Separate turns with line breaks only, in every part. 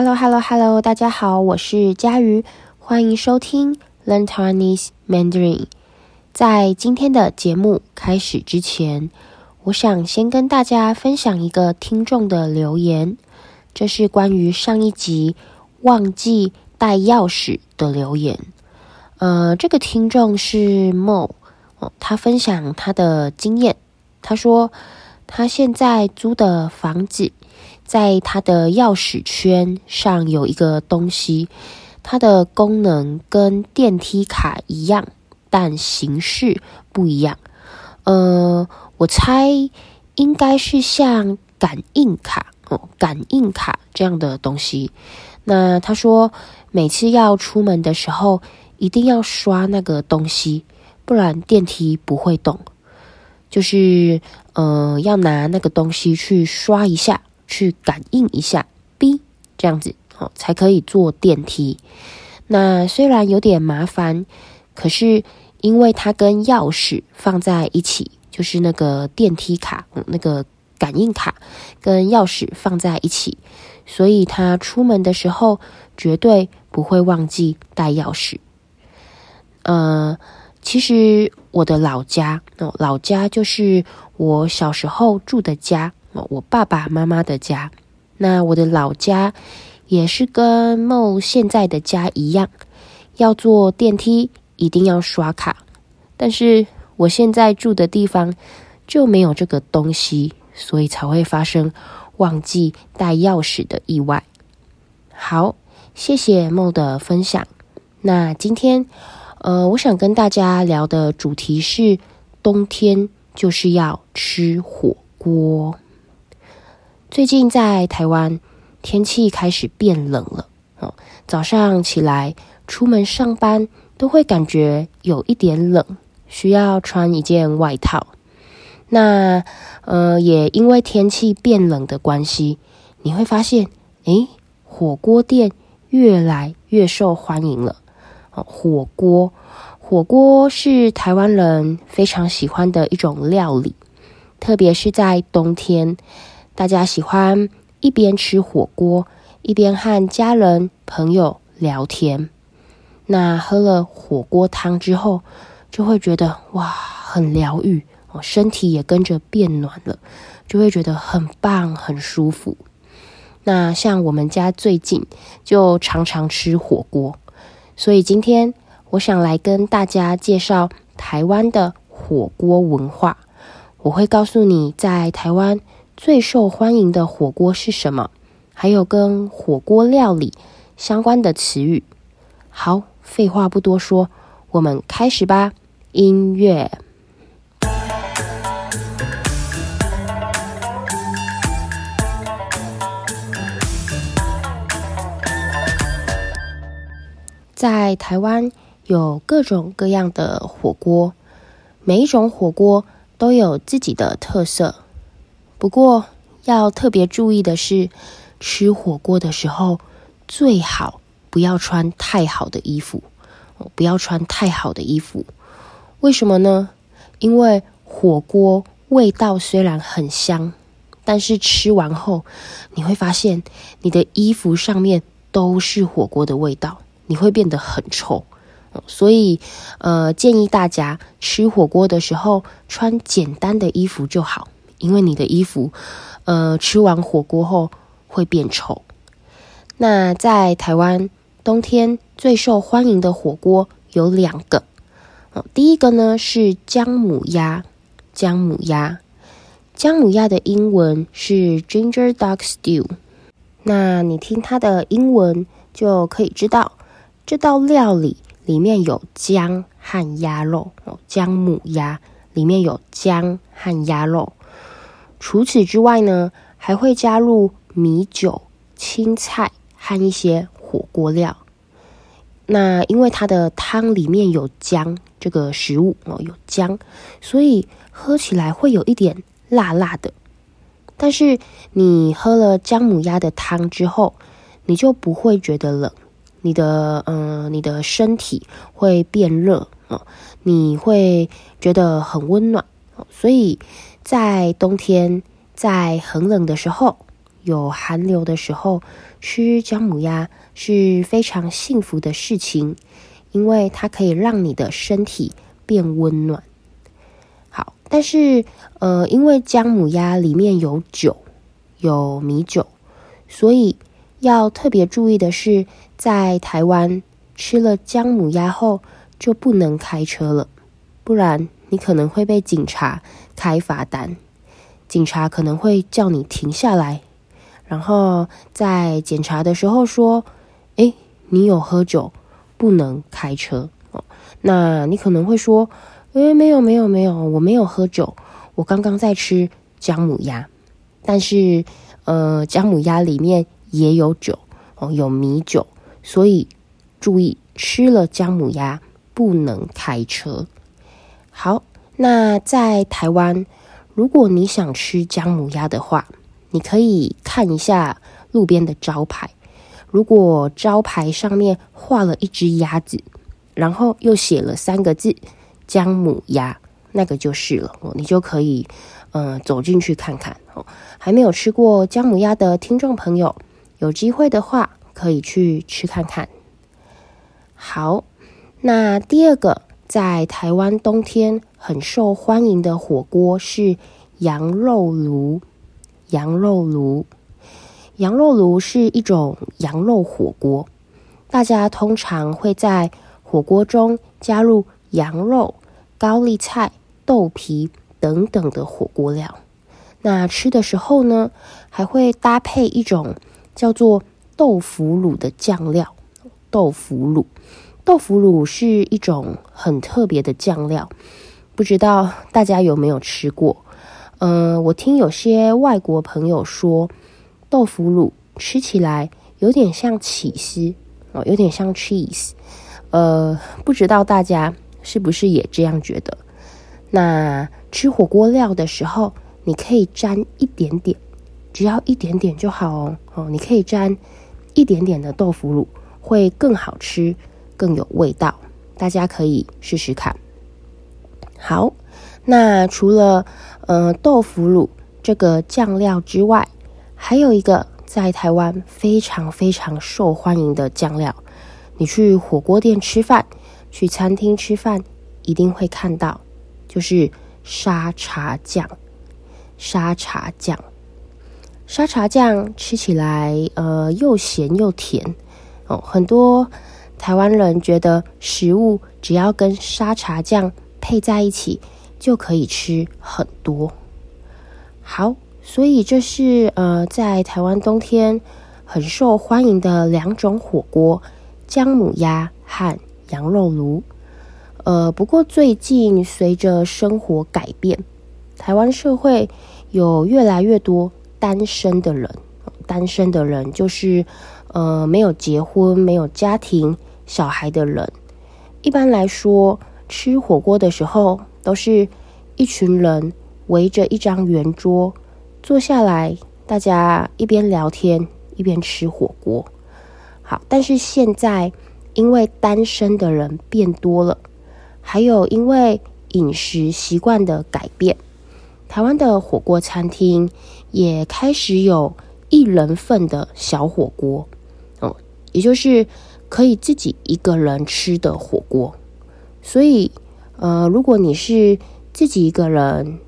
Hello, Hello, Hello！大家好，我是佳瑜，欢迎收听 Learn Taiwanese Mandarin。在今天的节目开始之前，我想先跟大家分享一个听众的留言，这是关于上一集忘记带钥匙的留言。呃，这个听众是 Mo，他分享他的经验，他说他现在租的房子。在它的钥匙圈上有一个东西，它的功能跟电梯卡一样，但形式不一样。呃，我猜应该是像感应卡哦，感应卡这样的东西。那他说，每次要出门的时候，一定要刷那个东西，不然电梯不会动。就是呃，要拿那个东西去刷一下。去感应一下，B 这样子哦，才可以坐电梯。那虽然有点麻烦，可是因为它跟钥匙放在一起，就是那个电梯卡，那个感应卡跟钥匙放在一起，所以他出门的时候绝对不会忘记带钥匙。呃，其实我的老家哦，老家就是我小时候住的家。我爸爸妈妈的家，那我的老家也是跟梦现在的家一样，要坐电梯一定要刷卡。但是我现在住的地方就没有这个东西，所以才会发生忘记带钥匙的意外。好，谢谢梦的分享。那今天，呃，我想跟大家聊的主题是冬天就是要吃火锅。最近在台湾，天气开始变冷了哦。早上起来出门上班都会感觉有一点冷，需要穿一件外套。那呃，也因为天气变冷的关系，你会发现，诶，火锅店越来越受欢迎了。哦，火锅，火锅是台湾人非常喜欢的一种料理，特别是在冬天。大家喜欢一边吃火锅，一边和家人朋友聊天。那喝了火锅汤之后，就会觉得哇，很疗愈哦，身体也跟着变暖了，就会觉得很棒，很舒服。那像我们家最近就常常吃火锅，所以今天我想来跟大家介绍台湾的火锅文化。我会告诉你在台湾。最受欢迎的火锅是什么？还有跟火锅料理相关的词语。好，废话不多说，我们开始吧。音乐。在台湾有各种各样的火锅，每一种火锅都有自己的特色。不过要特别注意的是，吃火锅的时候最好不要穿太好的衣服，不要穿太好的衣服。为什么呢？因为火锅味道虽然很香，但是吃完后你会发现你的衣服上面都是火锅的味道，你会变得很臭。所以，呃，建议大家吃火锅的时候穿简单的衣服就好。因为你的衣服，呃，吃完火锅后会变臭。那在台湾冬天最受欢迎的火锅有两个，哦，第一个呢是姜母鸭，姜母鸭，姜母鸭的英文是 Ginger Duck Stew。那你听它的英文就可以知道，这道料理里面有姜和鸭肉哦，姜母鸭里面有姜和鸭肉。除此之外呢，还会加入米酒、青菜和一些火锅料。那因为它的汤里面有姜这个食物哦，有姜，所以喝起来会有一点辣辣的。但是你喝了姜母鸭的汤之后，你就不会觉得冷，你的嗯、你的身体会变热哦，你会觉得很温暖，所以。在冬天，在很冷的时候，有寒流的时候，吃姜母鸭是非常幸福的事情，因为它可以让你的身体变温暖。好，但是呃，因为姜母鸭里面有酒，有米酒，所以要特别注意的是，在台湾吃了姜母鸭后就不能开车了，不然你可能会被警察开罚单。警察可能会叫你停下来。然后在检查的时候说：“诶，你有喝酒，不能开车哦。”那你可能会说：“诶，没有，没有，没有，我没有喝酒，我刚刚在吃姜母鸭。”但是，呃，姜母鸭里面也有酒哦，有米酒，所以注意吃了姜母鸭不能开车。好，那在台湾，如果你想吃姜母鸭的话，你可以看一下路边的招牌，如果招牌上面画了一只鸭子，然后又写了三个字“姜母鸭”，那个就是了，你就可以呃走进去看看哦。还没有吃过姜母鸭的听众朋友，有机会的话可以去吃看看。好，那第二个在台湾冬天很受欢迎的火锅是羊肉炉。羊肉炉，羊肉炉是一种羊肉火锅。大家通常会在火锅中加入羊肉、高丽菜、豆皮等等的火锅料。那吃的时候呢，还会搭配一种叫做豆腐乳的酱料。豆腐乳，豆腐乳是一种很特别的酱料，不知道大家有没有吃过？嗯、我听有些外国朋友说，豆腐乳吃起来有点像起司哦，有点像 cheese。呃，不知道大家是不是也这样觉得？那吃火锅料的时候，你可以沾一点点，只要一点点就好哦。哦，你可以沾一点点的豆腐乳，会更好吃，更有味道。大家可以试试看。好，那除了呃，豆腐乳这个酱料之外，还有一个在台湾非常非常受欢迎的酱料。你去火锅店吃饭，去餐厅吃饭，一定会看到，就是沙茶酱。沙茶酱，沙茶酱吃起来呃又咸又甜哦。很多台湾人觉得食物只要跟沙茶酱配在一起。就可以吃很多。好，所以这是呃，在台湾冬天很受欢迎的两种火锅：姜母鸭和羊肉炉。呃，不过最近随着生活改变，台湾社会有越来越多单身的人。单身的人就是呃，没有结婚、没有家庭、小孩的人。一般来说，吃火锅的时候，都是一群人围着一张圆桌坐下来，大家一边聊天一边吃火锅。好，但是现在因为单身的人变多了，还有因为饮食习惯的改变，台湾的火锅餐厅也开始有一人份的小火锅，哦，也就是可以自己一个人吃的火锅，所以。呃，如果你是自己一个人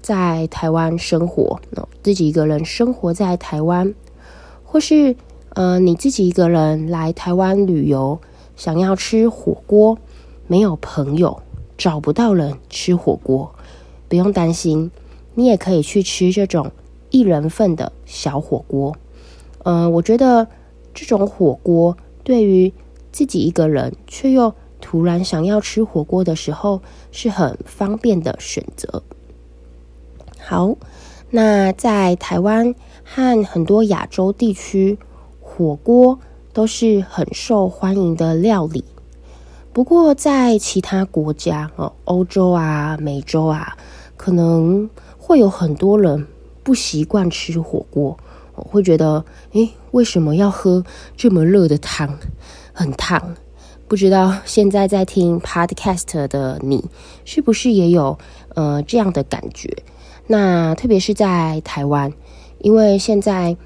在台湾生活，自己一个人生活在台湾，或是呃你自己一个人来台湾旅游，想要吃火锅，没有朋友，找不到人吃火锅，不用担心，你也可以去吃这种一人份的小火锅。呃，我觉得这种火锅对于自己一个人却又突然想要吃火锅的时候，是很方便的选择。好，那在台湾和很多亚洲地区，火锅都是很受欢迎的料理。不过，在其他国家哦，欧洲啊、美洲啊，可能会有很多人不习惯吃火锅，会觉得，诶，为什么要喝这么热的汤？很烫。不知道现在在听 Podcast 的你，是不是也有呃这样的感觉？那特别是在台湾，因为现在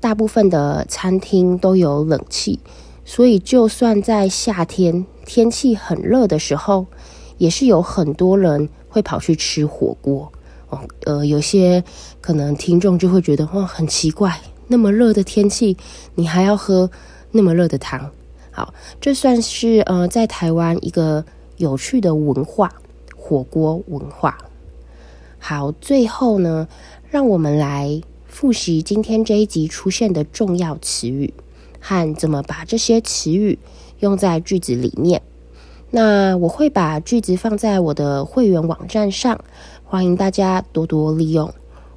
大部分的餐厅都有冷气，所以就算在夏天天气很热的时候，也是有很多人会跑去吃火锅。哦，呃，有些可能听众就会觉得，哦，很奇怪，那么热的天气，你还要喝那么热的汤？好，这算是呃，在台湾一个有趣的文化，火锅文化。好，最后呢，让我们来复习今天这一集出现的重要词语和怎么把这些词语用在句子里面。那我会把句子放在我的会员网站上，欢迎大家多多利用。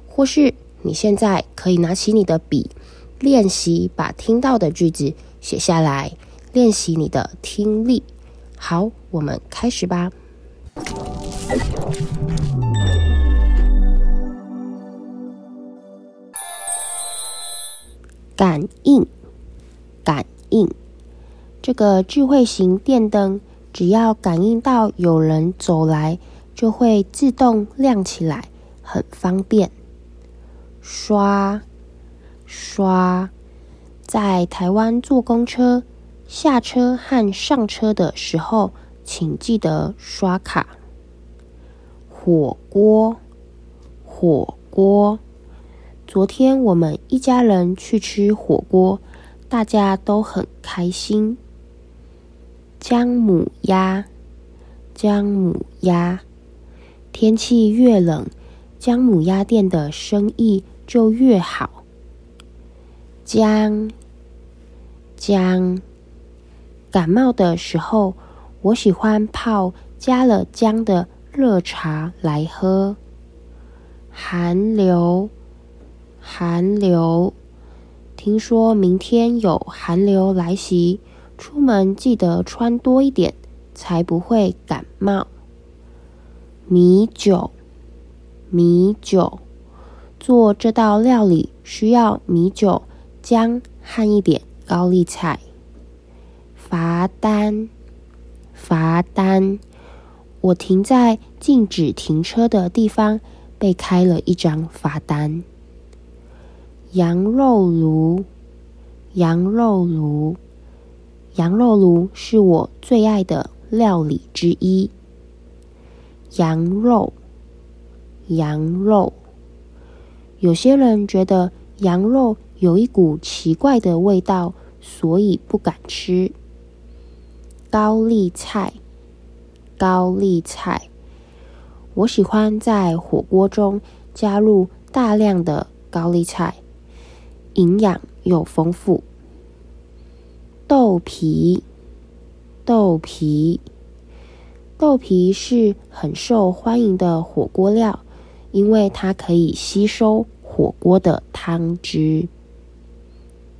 或是你现在可以拿起你的笔，练习把听到的句子写下来，练习你的听力。好，我们开始吧。感应，感应，这个智慧型电灯，只要感应到有人走来，就会自动亮起来，很方便。刷，刷，在台湾坐公车，下车和上车的时候，请记得刷卡。火锅，火锅。昨天我们一家人去吃火锅，大家都很开心。姜母鸭，姜母鸭，天气越冷，姜母鸭店的生意就越好。姜，姜，感冒的时候，我喜欢泡加了姜的热茶来喝。寒流。寒流，听说明天有寒流来袭，出门记得穿多一点，才不会感冒。米酒，米酒，做这道料理需要米酒、姜和一点高丽菜。罚单，罚单，我停在禁止停车的地方，被开了一张罚单。羊肉炉，羊肉炉，羊肉炉是我最爱的料理之一。羊肉，羊肉，有些人觉得羊肉有一股奇怪的味道，所以不敢吃。高丽菜，高丽菜，我喜欢在火锅中加入大量的高丽菜。营养又丰富。豆皮，豆皮，豆皮是很受欢迎的火锅料，因为它可以吸收火锅的汤汁。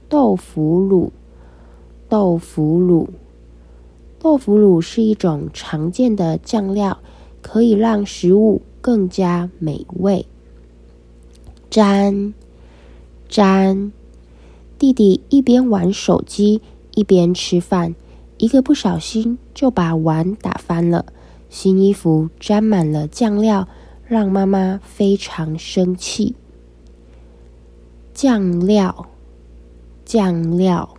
豆腐乳，豆腐乳，豆腐乳是一种常见的酱料，可以让食物更加美味。沾。沾，弟弟一边玩手机一边吃饭，一个不小心就把碗打翻了，新衣服沾满了酱料，让妈妈非常生气。酱料，酱料，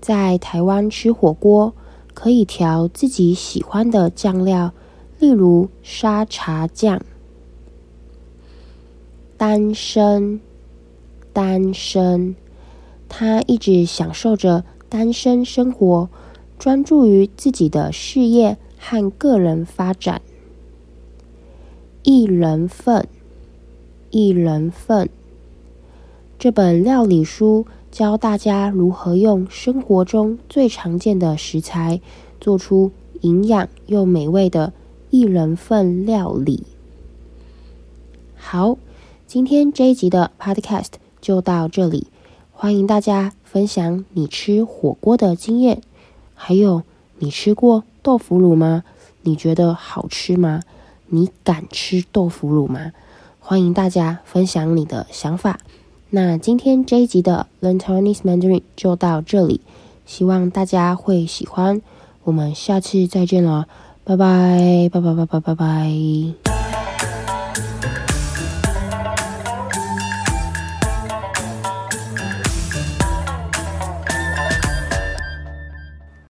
在台湾吃火锅可以调自己喜欢的酱料，例如沙茶酱。单身。单身，他一直享受着单身生活，专注于自己的事业和个人发展。一人份，一人份，这本料理书教大家如何用生活中最常见的食材，做出营养又美味的一人份料理。好，今天这一集的 Podcast。就到这里，欢迎大家分享你吃火锅的经验，还有你吃过豆腐乳吗？你觉得好吃吗？你敢吃豆腐乳吗？欢迎大家分享你的想法。那今天这一集的 Learn Chinese Mandarin 就到这里，希望大家会喜欢。我们下次再见了，拜拜，拜拜拜拜拜拜。